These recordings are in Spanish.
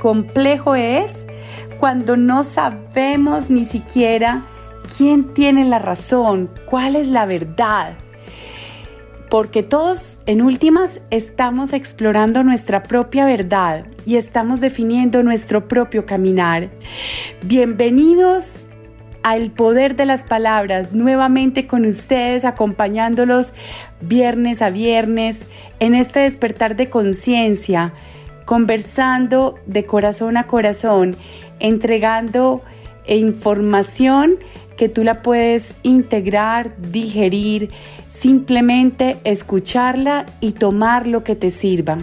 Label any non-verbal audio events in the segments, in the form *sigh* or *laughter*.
complejo es cuando no sabemos ni siquiera quién tiene la razón, cuál es la verdad porque todos en últimas estamos explorando nuestra propia verdad y estamos definiendo nuestro propio caminar. Bienvenidos al poder de las palabras, nuevamente con ustedes, acompañándolos viernes a viernes en este despertar de conciencia, conversando de corazón a corazón, entregando información que tú la puedes integrar, digerir, simplemente escucharla y tomar lo que te sirva.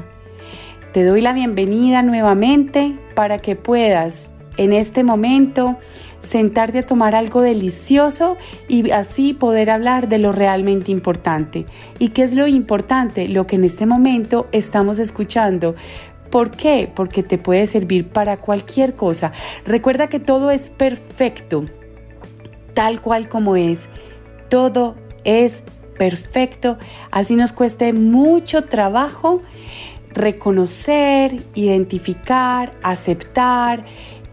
Te doy la bienvenida nuevamente para que puedas en este momento sentarte a tomar algo delicioso y así poder hablar de lo realmente importante. ¿Y qué es lo importante? Lo que en este momento estamos escuchando. ¿Por qué? Porque te puede servir para cualquier cosa. Recuerda que todo es perfecto tal cual como es. Todo es perfecto, así nos cueste mucho trabajo reconocer, identificar, aceptar,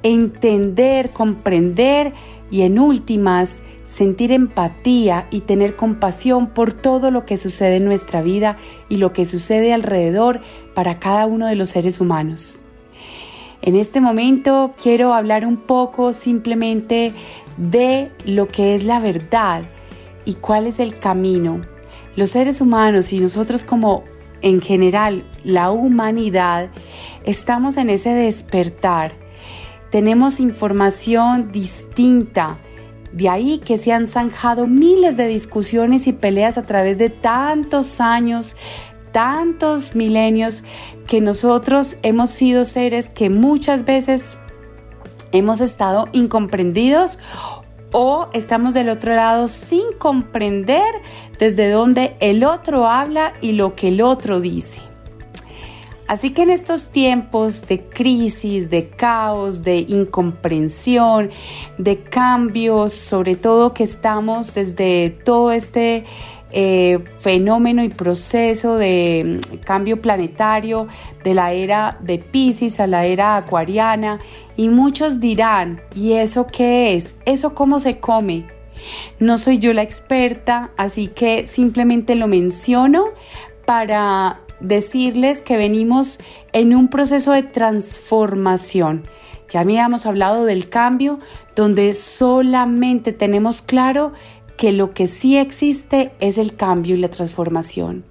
entender, comprender y en últimas sentir empatía y tener compasión por todo lo que sucede en nuestra vida y lo que sucede alrededor para cada uno de los seres humanos. En este momento quiero hablar un poco simplemente de lo que es la verdad y cuál es el camino. Los seres humanos y nosotros como en general la humanidad estamos en ese despertar. Tenemos información distinta. De ahí que se han zanjado miles de discusiones y peleas a través de tantos años, tantos milenios, que nosotros hemos sido seres que muchas veces hemos estado incomprendidos o estamos del otro lado sin comprender desde dónde el otro habla y lo que el otro dice. Así que en estos tiempos de crisis, de caos, de incomprensión, de cambios, sobre todo que estamos desde todo este eh, fenómeno y proceso de mm, cambio planetario de la era de Pisces a la era acuariana y muchos dirán, ¿y eso qué es? ¿Eso cómo se come? No soy yo la experta, así que simplemente lo menciono para decirles que venimos en un proceso de transformación. Ya habíamos hablado del cambio, donde solamente tenemos claro que lo que sí existe es el cambio y la transformación.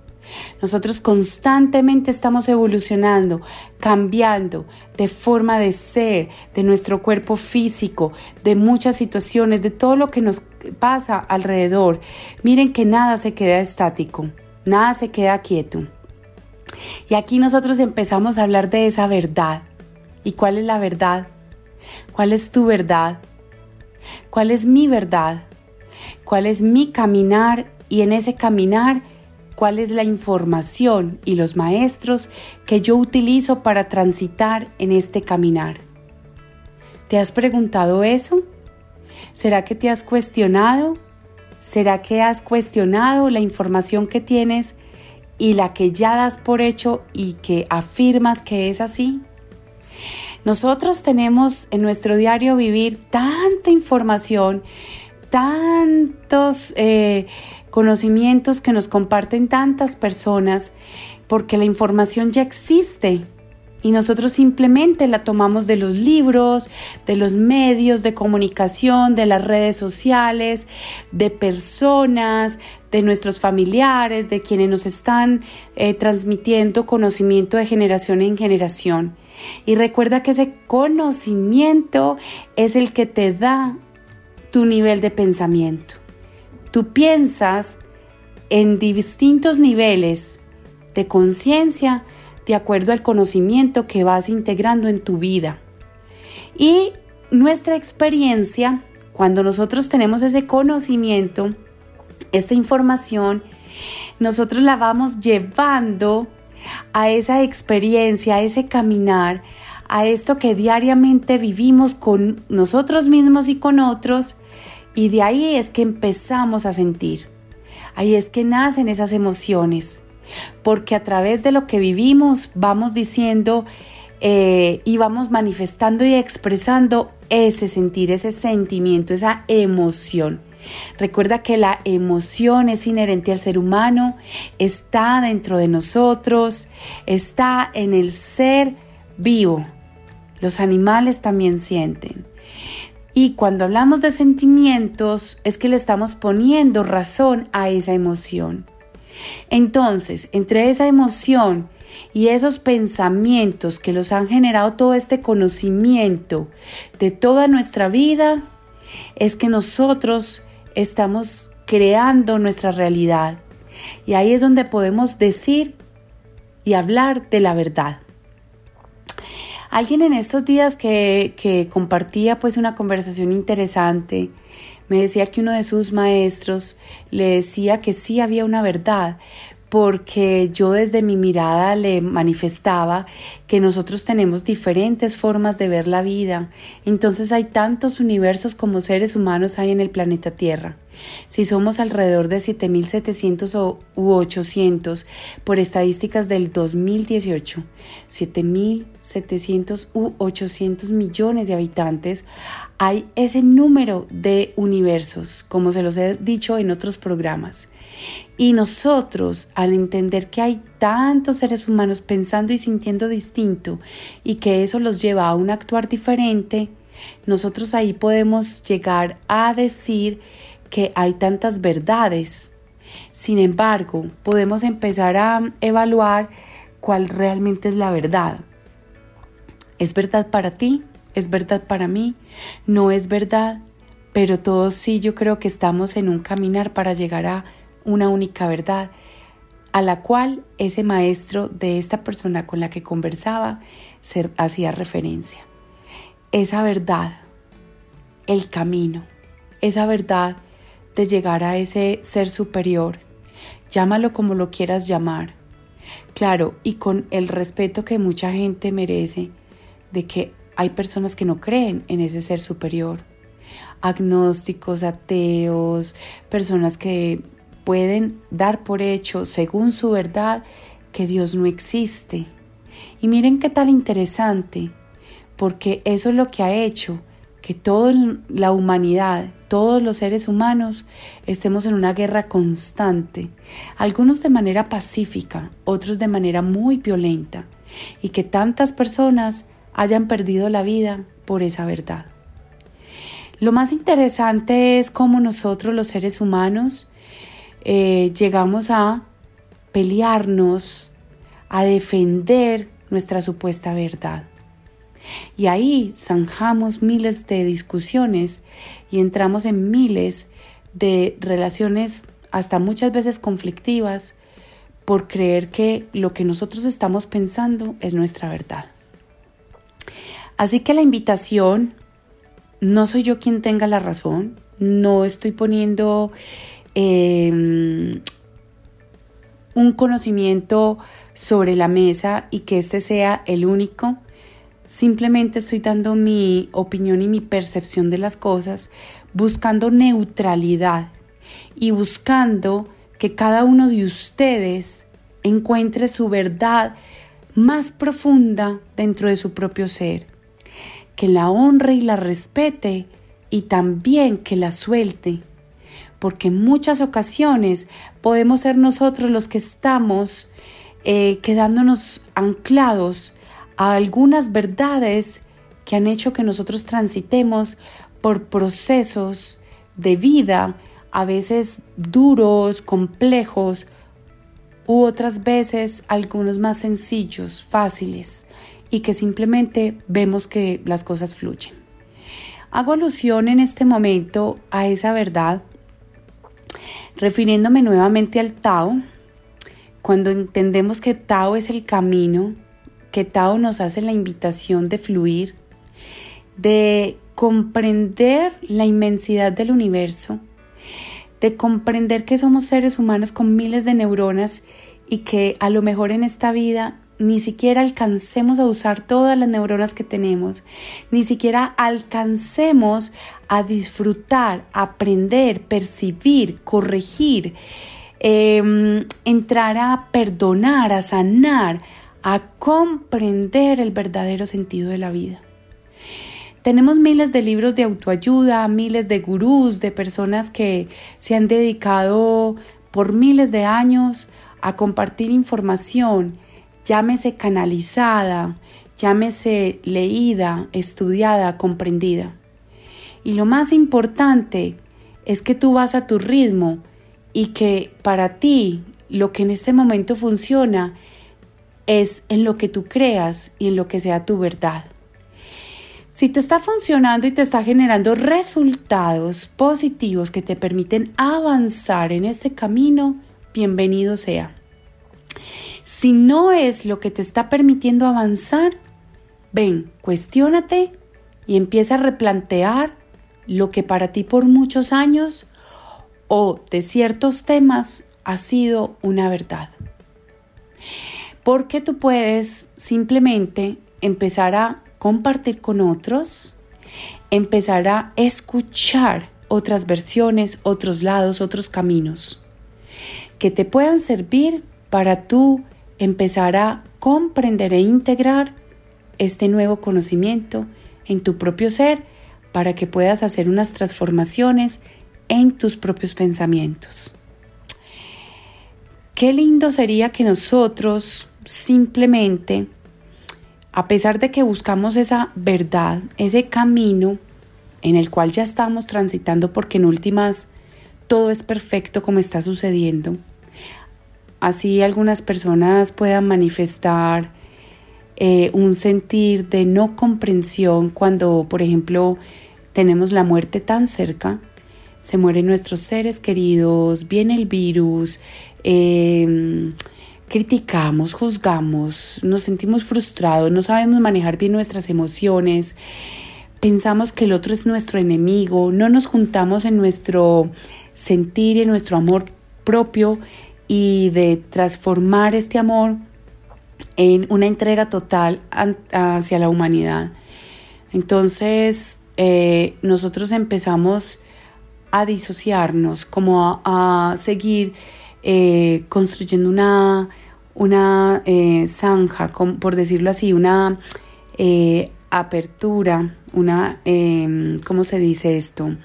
Nosotros constantemente estamos evolucionando, cambiando de forma de ser, de nuestro cuerpo físico, de muchas situaciones, de todo lo que nos pasa alrededor. Miren que nada se queda estático, nada se queda quieto. Y aquí nosotros empezamos a hablar de esa verdad. ¿Y cuál es la verdad? ¿Cuál es tu verdad? ¿Cuál es mi verdad? Cuál es mi caminar y en ese caminar cuál es la información y los maestros que yo utilizo para transitar en este caminar. ¿Te has preguntado eso? ¿Será que te has cuestionado? ¿Será que has cuestionado la información que tienes y la que ya das por hecho y que afirmas que es así? Nosotros tenemos en nuestro diario vivir tanta información tantos eh, conocimientos que nos comparten tantas personas, porque la información ya existe y nosotros simplemente la tomamos de los libros, de los medios de comunicación, de las redes sociales, de personas, de nuestros familiares, de quienes nos están eh, transmitiendo conocimiento de generación en generación. Y recuerda que ese conocimiento es el que te da tu nivel de pensamiento. Tú piensas en distintos niveles de conciencia de acuerdo al conocimiento que vas integrando en tu vida. Y nuestra experiencia, cuando nosotros tenemos ese conocimiento, esta información, nosotros la vamos llevando a esa experiencia, a ese caminar, a esto que diariamente vivimos con nosotros mismos y con otros, y de ahí es que empezamos a sentir. Ahí es que nacen esas emociones, porque a través de lo que vivimos vamos diciendo eh, y vamos manifestando y expresando ese sentir, ese sentimiento, esa emoción. Recuerda que la emoción es inherente al ser humano, está dentro de nosotros, está en el ser vivo. Los animales también sienten. Y cuando hablamos de sentimientos es que le estamos poniendo razón a esa emoción. Entonces, entre esa emoción y esos pensamientos que los han generado todo este conocimiento de toda nuestra vida, es que nosotros estamos creando nuestra realidad. Y ahí es donde podemos decir y hablar de la verdad. Alguien en estos días que, que, compartía pues una conversación interesante me decía que uno de sus maestros le decía que sí había una verdad, porque yo desde mi mirada le manifestaba que nosotros tenemos diferentes formas de ver la vida. Entonces hay tantos universos como seres humanos hay en el planeta Tierra. Si somos alrededor de 7.700 u 800 por estadísticas del 2018, 7.700 u 800 millones de habitantes, hay ese número de universos, como se los he dicho en otros programas. Y nosotros, al entender que hay tantos seres humanos pensando y sintiendo distinto y que eso los lleva a un actuar diferente, nosotros ahí podemos llegar a decir que hay tantas verdades. Sin embargo, podemos empezar a evaluar cuál realmente es la verdad. ¿Es verdad para ti? ¿Es verdad para mí? ¿No es verdad? Pero todos sí yo creo que estamos en un caminar para llegar a una única verdad, a la cual ese maestro de esta persona con la que conversaba hacía referencia. Esa verdad, el camino, esa verdad de llegar a ese ser superior, llámalo como lo quieras llamar. Claro, y con el respeto que mucha gente merece de que hay personas que no creen en ese ser superior. Agnósticos, ateos, personas que pueden dar por hecho, según su verdad, que Dios no existe. Y miren qué tal interesante, porque eso es lo que ha hecho que toda la humanidad, todos los seres humanos, estemos en una guerra constante, algunos de manera pacífica, otros de manera muy violenta, y que tantas personas hayan perdido la vida por esa verdad. Lo más interesante es cómo nosotros los seres humanos eh, llegamos a pelearnos, a defender nuestra supuesta verdad. Y ahí zanjamos miles de discusiones y entramos en miles de relaciones hasta muchas veces conflictivas por creer que lo que nosotros estamos pensando es nuestra verdad. Así que la invitación, no soy yo quien tenga la razón, no estoy poniendo Em, un conocimiento sobre la mesa y que este sea el único. Simplemente estoy dando mi opinión y mi percepción de las cosas, buscando neutralidad y buscando que cada uno de ustedes encuentre su verdad más profunda dentro de su propio ser, que la honre y la respete y también que la suelte porque en muchas ocasiones podemos ser nosotros los que estamos eh, quedándonos anclados a algunas verdades que han hecho que nosotros transitemos por procesos de vida, a veces duros, complejos, u otras veces algunos más sencillos, fáciles, y que simplemente vemos que las cosas fluyen. Hago alusión en este momento a esa verdad refiriéndome nuevamente al Tao, cuando entendemos que Tao es el camino, que Tao nos hace la invitación de fluir, de comprender la inmensidad del universo, de comprender que somos seres humanos con miles de neuronas y que a lo mejor en esta vida ni siquiera alcancemos a usar todas las neuronas que tenemos, ni siquiera alcancemos a disfrutar, aprender, percibir, corregir, em, entrar a perdonar, a sanar, a comprender el verdadero sentido de la vida. Tenemos miles de libros de autoayuda, miles de gurús, de personas que se han dedicado por miles de años a compartir información, llámese canalizada, llámese leída, estudiada, comprendida. Y lo más importante es que tú vas a tu ritmo y que para ti lo que en este momento funciona es en lo que tú creas y en lo que sea tu verdad. Si te está funcionando y te está generando resultados positivos que te permiten avanzar en este camino, bienvenido sea. Si no es lo que te está permitiendo avanzar, ven, cuestiónate y empieza a replantear lo que para ti por muchos años o de ciertos temas ha sido una verdad. Porque tú puedes simplemente empezar a compartir con otros, empezar a escuchar otras versiones, otros lados, otros caminos que te puedan servir para tú empezar a comprender e integrar este nuevo conocimiento en tu propio ser para que puedas hacer unas transformaciones en tus propios pensamientos. Qué lindo sería que nosotros simplemente, a pesar de que buscamos esa verdad, ese camino en el cual ya estamos transitando, porque en últimas todo es perfecto como está sucediendo, así algunas personas puedan manifestar eh, un sentir de no comprensión cuando, por ejemplo, tenemos la muerte tan cerca, se mueren nuestros seres queridos, viene el virus, em, criticamos, juzgamos, nos sentimos frustrados, no sabemos manejar bien nuestras emociones, pensamos que el otro es nuestro enemigo, no nos juntamos en nuestro sentir en nuestro amor propio y de transformar este amor en una entrega total hacia la humanidad. Entonces, eh, nosotros empezamos a disociarnos, como a, seguir eh, construyendo una, una eh, zanja, por decirlo así, una apertura, una, em, ¿cómo se dice esto?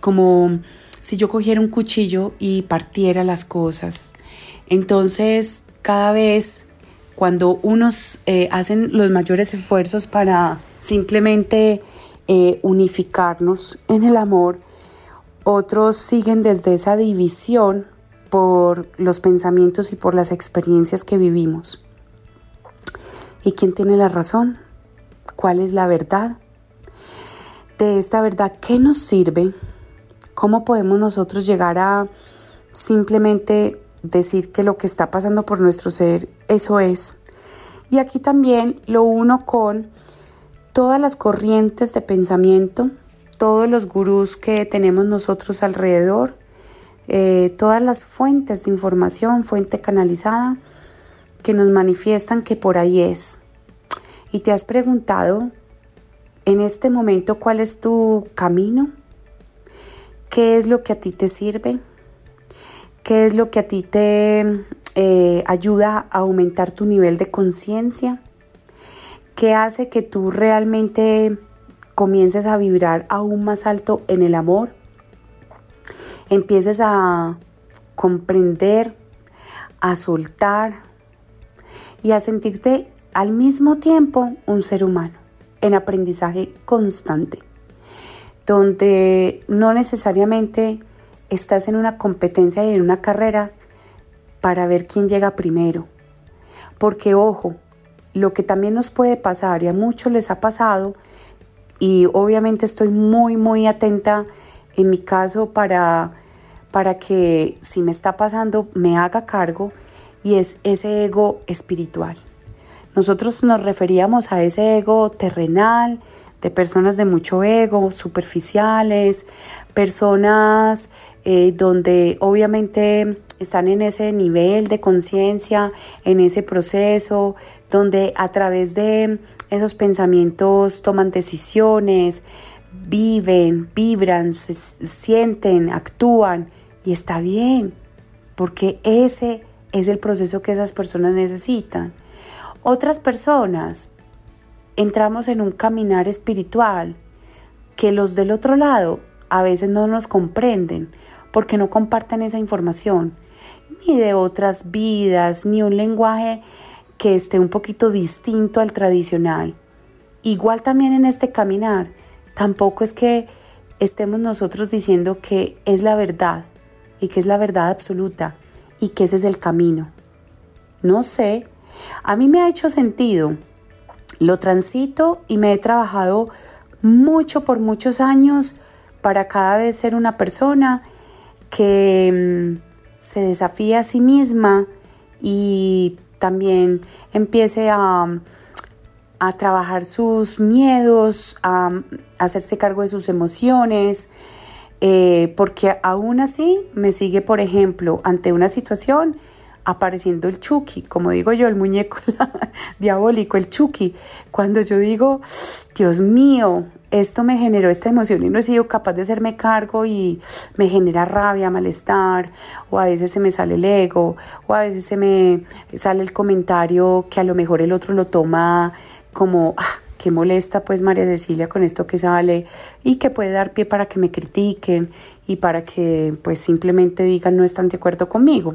como si yo cogiera un cuchillo y partiera las cosas. Entonces, cada vez cuando unos eh, hacen los mayores esfuerzos para simplemente eh, unificarnos en el amor, otros siguen desde esa división por los pensamientos y por las experiencias que vivimos. ¿Y quién tiene la razón? ¿Cuál es la verdad? De esta verdad, ¿qué nos sirve? ¿Cómo podemos nosotros llegar a simplemente decir que lo que está pasando por nuestro ser, eso es? Y aquí también lo uno con todas las corrientes de pensamiento, todos los gurús que tenemos nosotros alrededor, eh, todas las fuentes de información, fuente canalizada, que nos manifiestan que por ahí es. Y te has preguntado en este momento cuál es tu camino, qué es lo que a ti te sirve, qué es lo que a ti te eh, ayuda a aumentar tu nivel de conciencia, qué hace que tú realmente comiences a vibrar aún más alto en el amor, empieces a comprender, a soltar y a sentirte al mismo tiempo un ser humano en aprendizaje constante donde no necesariamente estás en una competencia y en una carrera para ver quién llega primero. Porque ojo, lo que también nos puede pasar y a muchos les ha pasado, y obviamente estoy muy, muy atenta en mi caso para, para que si me está pasando me haga cargo y es ese ego espiritual. Nosotros nos referíamos a ese ego terrenal, de personas de mucho ego, superficiales, personas eh, donde obviamente están en ese nivel de conciencia, en ese proceso, donde a través de esos pensamientos toman decisiones, viven, vibran, se sienten, actúan y está bien, porque ese es el proceso que esas personas necesitan. Otras personas entramos en un caminar espiritual que los del otro lado a veces no nos comprenden porque no comparten esa información, ni de otras vidas, ni un lenguaje que esté un poquito distinto al tradicional. Igual también en este caminar, tampoco es que estemos nosotros diciendo que es la verdad y que es la verdad absoluta y que ese es el camino. No sé, a mí me ha hecho sentido, lo transito y me he trabajado mucho por muchos años para cada vez ser una persona que mm, se desafía a sí misma y también empiece a, a trabajar sus miedos, a, hacerse cargo de sus emociones, eh, porque aún así me sigue, por ejemplo, ante una situación apareciendo el Chucky, como digo yo, el muñeco *laughs* diabólico, el Chucky. Cuando yo digo, Dios mío, esto me generó esta emoción y no he sido capaz de hacerme cargo y me genera rabia, malestar, o a veces se me sale el ego, o a veces se me sale el comentario que a lo mejor el otro lo toma como, ah, qué molesta pues María Cecilia con esto que sale y que puede dar pie para que me critiquen y para que pues simplemente digan no están de acuerdo conmigo.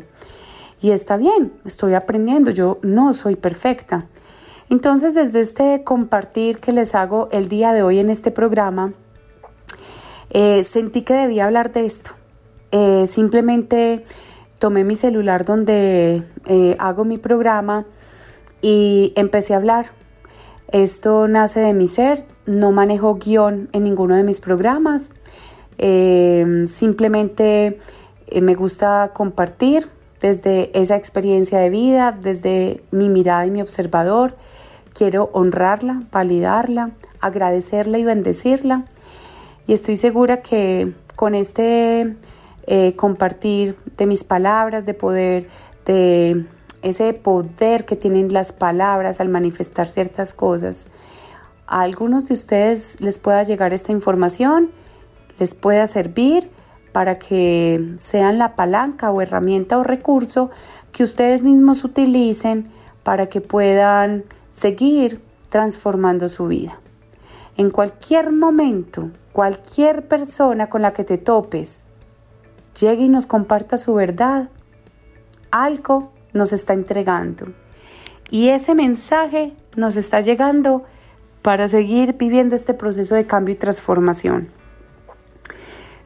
Y está bien, estoy aprendiendo, yo no soy perfecta. Entonces, desde este compartir que les hago el día de hoy en este programa, eh, sentí que debía hablar de esto. Eh, simplemente tomé mi celular donde eh, hago mi programa y empecé a hablar. Esto nace de mi ser, no manejo guion en ninguno de mis programas. simplemente me gusta compartir desde esa experiencia de vida, desde mi mirada y mi observador. Quiero honrarla, validarla, agradecerla y bendecirla. Y estoy segura que con este eh, compartir de mis palabras, de poder, de ese poder que tienen las palabras al manifestar ciertas cosas, a algunos de ustedes les pueda llegar esta información, les pueda servir para que sean la palanca o herramienta o recurso que ustedes mismos utilicen para que puedan seguir transformando su vida. En cualquier momento, cualquier persona con la que te topes, llegue y nos comparta su verdad, algo nos está entregando. Y ese mensaje nos está llegando para seguir viviendo este proceso de cambio y transformación.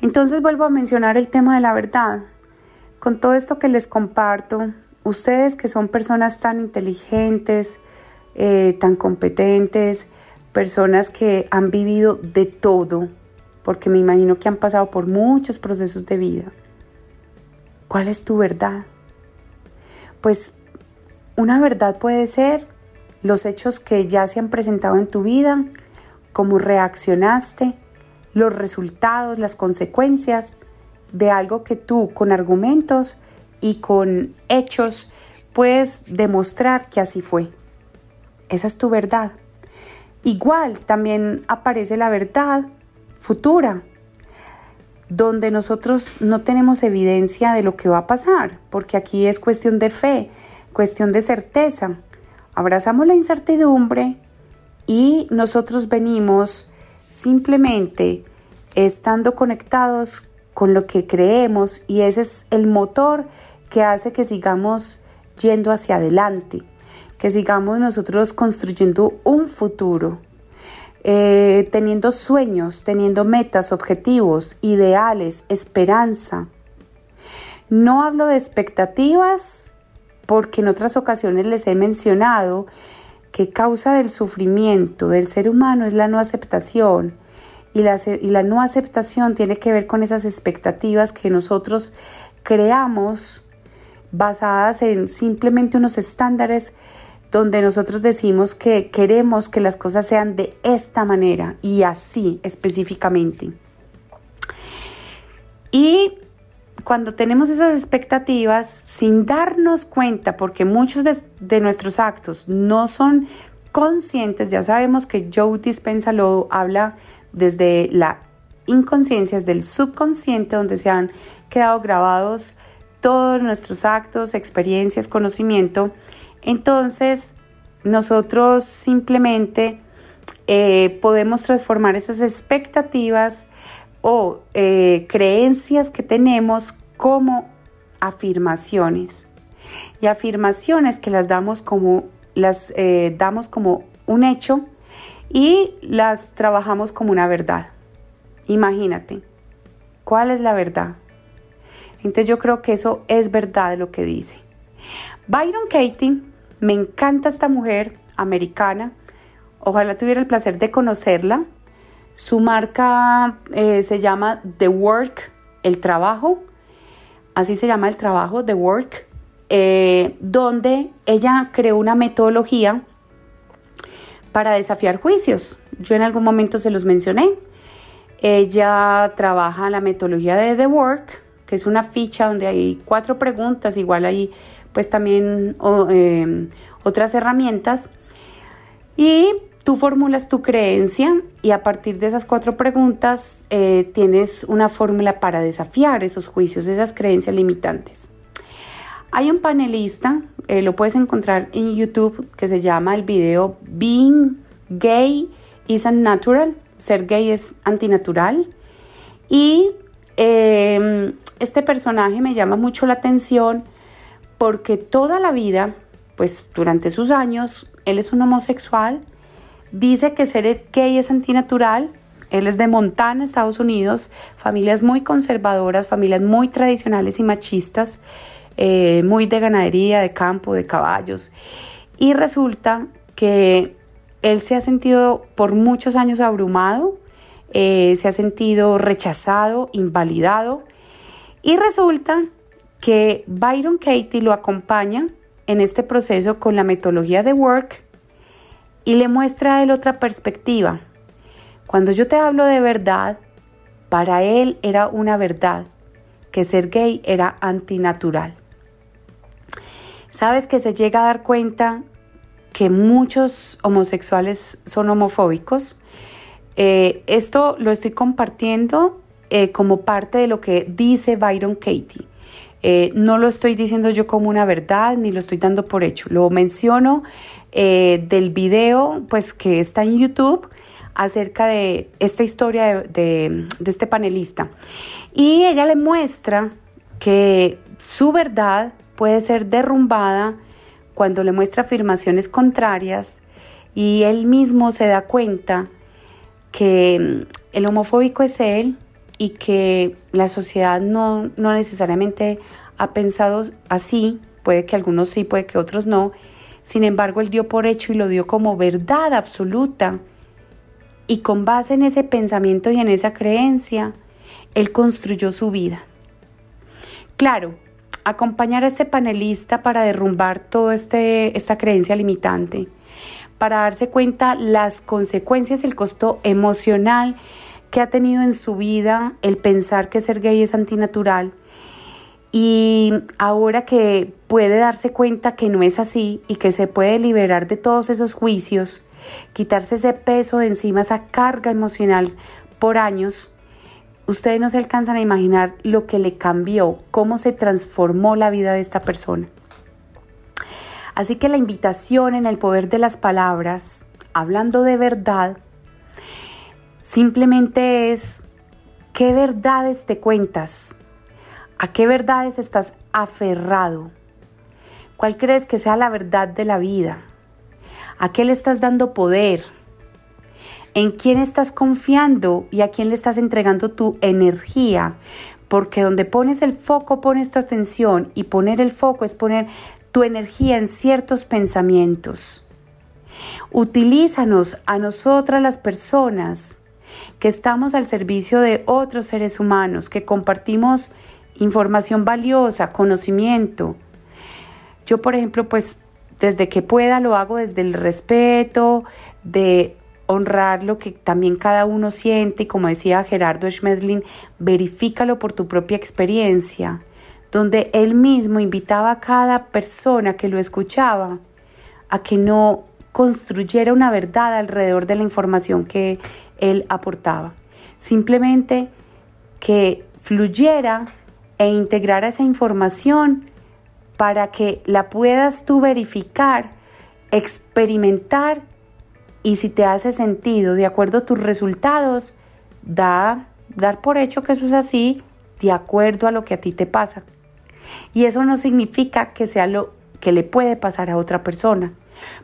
Entonces vuelvo a mencionar el tema de la verdad. Con todo esto que les comparto, ustedes que son personas tan inteligentes, eh, tan competentes, personas que han vivido de todo, porque me imagino que han pasado por muchos procesos de vida. ¿Cuál es tu verdad? Pues una verdad puede ser los hechos que ya se han presentado en tu vida, cómo reaccionaste, los resultados, las consecuencias de algo que tú con argumentos y con hechos puedes demostrar que así fue. Esa es tu verdad. Igual también aparece la verdad futura, donde nosotros no tenemos evidencia de lo que va a pasar, porque aquí es cuestión de fe, cuestión de certeza. Abrazamos la incertidumbre y nosotros venimos simplemente estando conectados con lo que creemos y ese es el motor que hace que sigamos yendo hacia adelante, que sigamos nosotros construyendo un futuro, eh, teniendo sueños, teniendo metas, objetivos, ideales, esperanza. No hablo de expectativas porque en otras ocasiones les he mencionado que causa del sufrimiento del ser humano es la no aceptación Y la, y la no aceptación tiene que ver con esas expectativas que nosotros creamos basadas en simplemente unos estándares donde nosotros decimos que queremos que las cosas sean de esta manera y así específicamente. Y cuando tenemos esas expectativas, sin darnos cuenta, porque muchos de, nuestros actos no son conscientes, ya sabemos que Joe Dispensa lo habla desde la inconsciencia, desde el subconsciente, donde se han quedado grabados todos nuestros actos, experiencias, conocimiento. Entonces, nosotros simplemente eh, podemos transformar esas expectativas o eh, creencias que tenemos como afirmaciones. Y afirmaciones que las damos como, las, eh, damos como un hecho y las trabajamos como una verdad. Imagínate, ¿cuál es la verdad? Entonces yo creo que eso es verdad lo que dice. Byron Katie, me encanta esta mujer americana. Ojalá tuviera el placer de conocerla. Su marca eh, se llama The Work, el trabajo. Así se llama el trabajo, The Work, eh, donde ella creó una metodología para desafiar juicios. Yo en algún momento se los mencioné. Ella trabaja la metodología de The Work, que es una ficha donde hay cuatro preguntas, igual hay pues también em, otras herramientas. Y tú formulas tu creencia y a partir de esas cuatro preguntas eh, tienes una fórmula para desafiar esos juicios, esas creencias limitantes. Hay un panelista, eh, lo puedes encontrar en YouTube, que se llama el video Being Gay is Unnatural, ser gay es antinatural. Y em, este personaje me llama mucho la atención porque toda la vida, pues durante sus años, él es un homosexual, dice que ser gay es antinatural, él es de Montana, Estados Unidos, familias muy conservadoras, familias muy tradicionales y machistas, eh, muy de ganadería, de campo, de caballos. Y resulta que él se ha sentido por muchos años abrumado, eh, se ha sentido rechazado, invalidado. Y resulta que Byron Katie lo acompaña en este proceso con la metodología de Work y le muestra a él otra perspectiva. Cuando yo te hablo de verdad, para él era una verdad, que ser gay era antinatural. ¿Sabes que se llega a dar cuenta que muchos homosexuales son homofóbicos? Eh, esto lo estoy compartiendo eh, como parte de lo que dice Byron Katie. Eh, no lo estoy diciendo yo como una verdad ni lo estoy dando por hecho. Lo menciono eh, del video pues, que está en YouTube acerca de esta historia de, de este panelista. Y ella le muestra que su verdad puede ser derrumbada cuando le muestra afirmaciones contrarias y él mismo se da cuenta que mm, el homofóbico es él, y que la sociedad no, necesariamente ha pensado así, puede que algunos sí, puede que otros no, sin embargo él dio por hecho y lo dio como verdad absoluta y con base en ese pensamiento y en esa creencia, él construyó su vida. Claro, acompañar a este panelista para derrumbar toda este, esta creencia limitante, para darse cuenta las consecuencias, el costo emocional que ha tenido en su vida el pensar que ser gay es antinatural y ahora que puede darse cuenta que no es así y que se puede liberar de todos esos juicios, quitarse ese peso de encima, esa carga emocional por años, ustedes no se alcanzan a imaginar lo que le cambió, cómo se transformó la vida de esta persona. Así que la invitación en el poder de las palabras, hablando de verdad, Simplemente es qué verdades te cuentas, a qué verdades estás aferrado, cuál crees que sea la verdad de la vida, a qué le estás dando poder, en quién estás confiando y a quién le estás entregando tu energía, porque donde pones el foco pones tu atención y poner el foco es poner tu energía en ciertos pensamientos. Utilízanos a nosotras las personas que estamos al servicio de otros seres humanos, que compartimos información valiosa, conocimiento. Yo, por ejemplo, pues desde que pueda lo hago desde el respeto, de honrar lo que también cada uno siente y como decía Gerardo Schmedlin, verifícalo por tu propia experiencia, donde él mismo invitaba a cada persona que lo escuchaba a que no construyera una verdad alrededor de la información que él aportaba, simplemente que fluyera e integrara esa información para que la puedas tú verificar, experimentar y si te hace sentido de acuerdo a tus resultados, dar, dar por hecho que eso es así de acuerdo a lo que a ti te pasa. Y eso no significa que sea lo que le puede pasar a otra persona,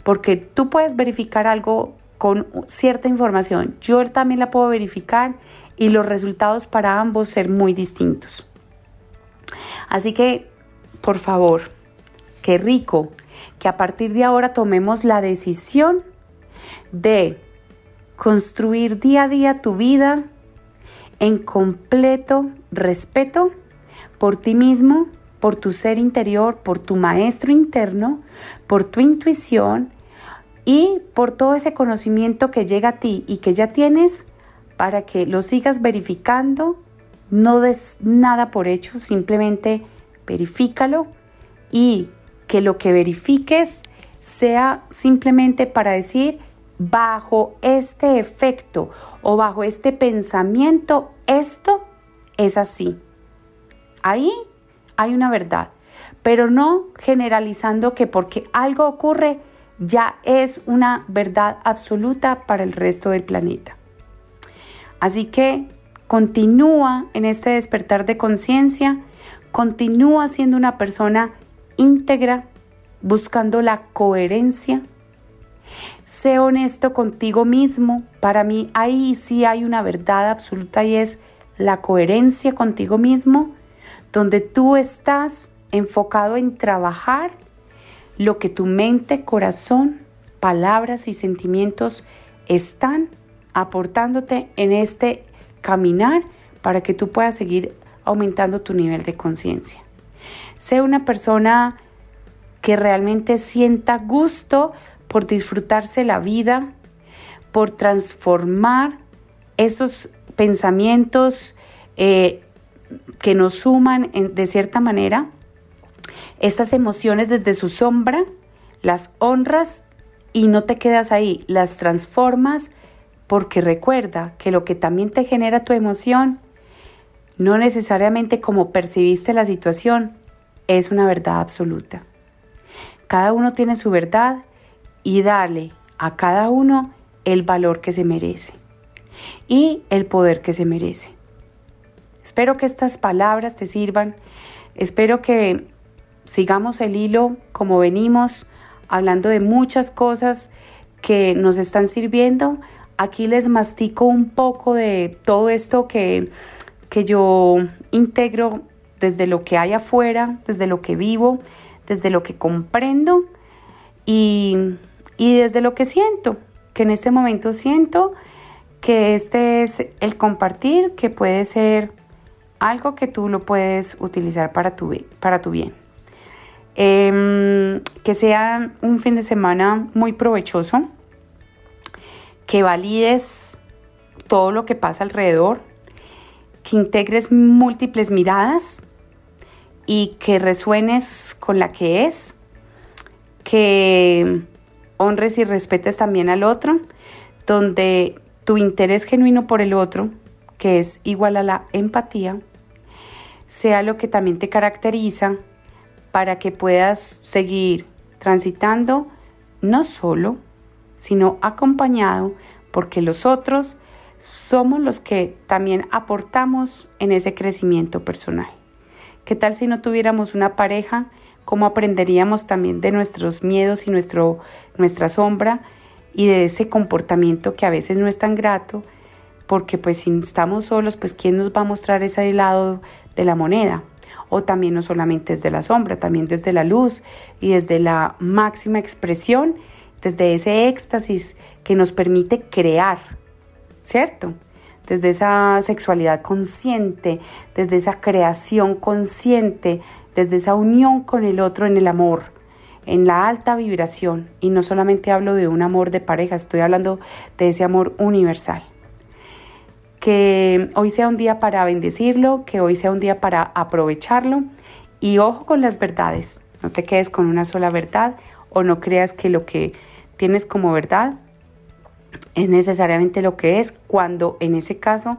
porque tú puedes verificar algo con cierta información, yo también la puedo verificar y los resultados para ambos ser muy distintos. Así que, por favor, qué rico que a partir de ahora tomemos la decisión de construir día a día tu vida en completo respeto por ti mismo, por tu ser interior, por tu maestro interno, por tu intuición y por todo ese conocimiento que llega a ti y que ya tienes para que lo sigas verificando no des nada por hecho, simplemente verifícalo y que lo que verifiques sea simplemente para decir, bajo este efecto o bajo este pensamiento, esto es así. Ahí hay una verdad, pero no generalizando que porque algo ocurre ya es una verdad absoluta para el resto del planeta. Así que continúa en este despertar de conciencia, continúa siendo una persona íntegra, buscando la coherencia. Sé honesto contigo mismo. Para mí ahí sí hay una verdad absoluta y es la coherencia contigo mismo, donde tú estás enfocado en trabajar lo que tu mente, corazón, palabras y sentimientos están aportándote en este caminar para que tú puedas seguir aumentando tu nivel de conciencia. Sé una persona que realmente sienta gusto por disfrutarse la vida, por transformar esos pensamientos eh, que nos suman de cierta manera, estas emociones desde su sombra, las honras y no te quedas ahí, las transformas porque recuerda que lo que también te genera tu emoción, no necesariamente como percibiste la situación, es una verdad absoluta. Cada uno tiene su verdad y dale a cada uno el valor que se merece y el poder que se merece. Espero que estas palabras te sirvan. Espero que sigamos el hilo como venimos hablando de muchas cosas que nos están sirviendo Aquí les mastico un poco de todo esto que, que yo integro desde lo que hay afuera, desde lo que vivo, desde lo que comprendo y, y desde lo que siento, que en este momento siento que este es el compartir, que puede ser algo que tú lo puedes utilizar para tu, para tu bien. Em, que sea un fin de semana muy provechoso que valides todo lo que pasa alrededor, que integres múltiples miradas y que resuenes con la que es, que honres y respetes también al otro, donde tu interés genuino por el otro, que es igual a la empatía, sea lo que también te caracteriza para que puedas seguir transitando no solo sino acompañado porque los otros somos los que también aportamos en ese crecimiento personal. ¿Qué tal si no tuviéramos una pareja? ¿Cómo aprenderíamos también de nuestros miedos y nuestro, nuestra sombra y de ese comportamiento que a veces no es tan grato? Porque pues si estamos solos, pues ¿quién nos va a mostrar ese lado de la moneda? O también no solamente desde la sombra, también desde la luz y desde la máxima expresión desde ese éxtasis que nos permite crear, ¿cierto? desde esa sexualidad consciente, desde esa creación consciente, desde esa unión con el otro en el amor, en la alta vibración. Y no solamente hablo de un amor de pareja, estoy hablando de ese amor universal. Que hoy sea un día para bendecirlo, que hoy sea un día para aprovecharlo. Y ojo con las verdades, no te quedes con una sola verdad o no creas que lo que tienes como verdad es necesariamente lo que es cuando en ese caso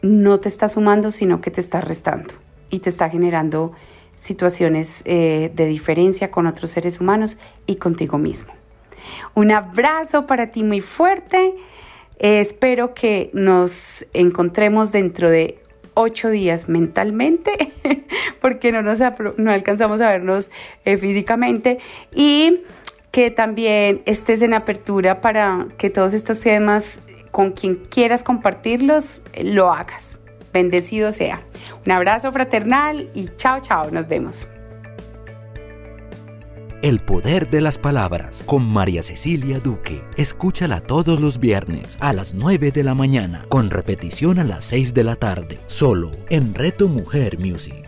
no te está sumando, sino que te está restando y te está generando situaciones eh, de diferencia con otros seres humanos y contigo mismo. Un abrazo para ti muy fuerte. Eh, espero que nos encontremos dentro de ocho días mentalmente, *laughs* porque no, nos no alcanzamos a vernos eh, físicamente. Y que también estés en apertura para que todos estos temas con quien quieras compartirlos, lo hagas. Bendecido sea. Un abrazo fraternal y chao, chao, nos vemos. El poder de las palabras con María Cecilia Duque. Escúchala todos los viernes a las 9 de la mañana, con repetición a las 6 de la tarde, solo en Reto Mujer Music.